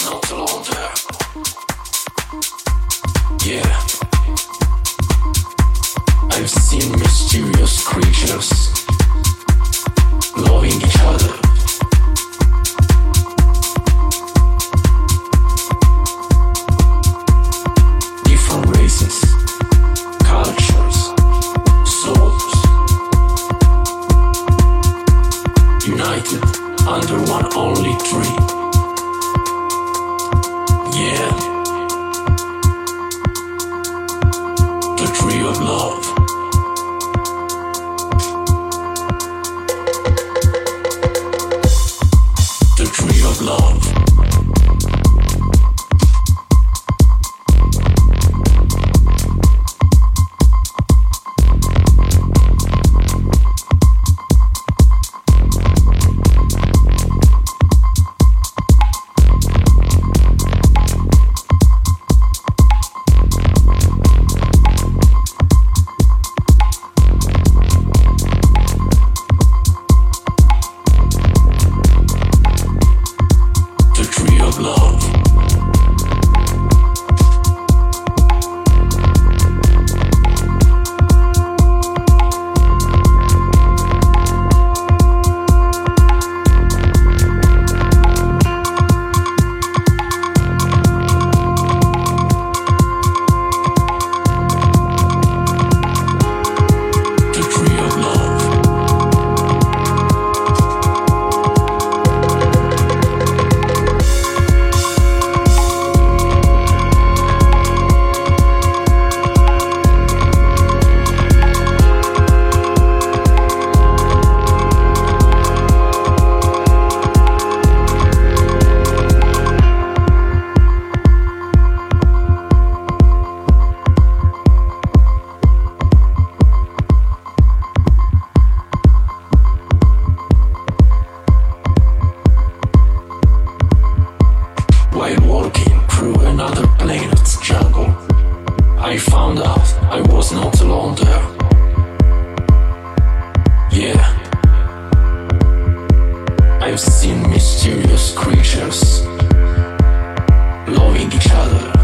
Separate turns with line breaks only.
house. Seen mysterious creatures, loving each other.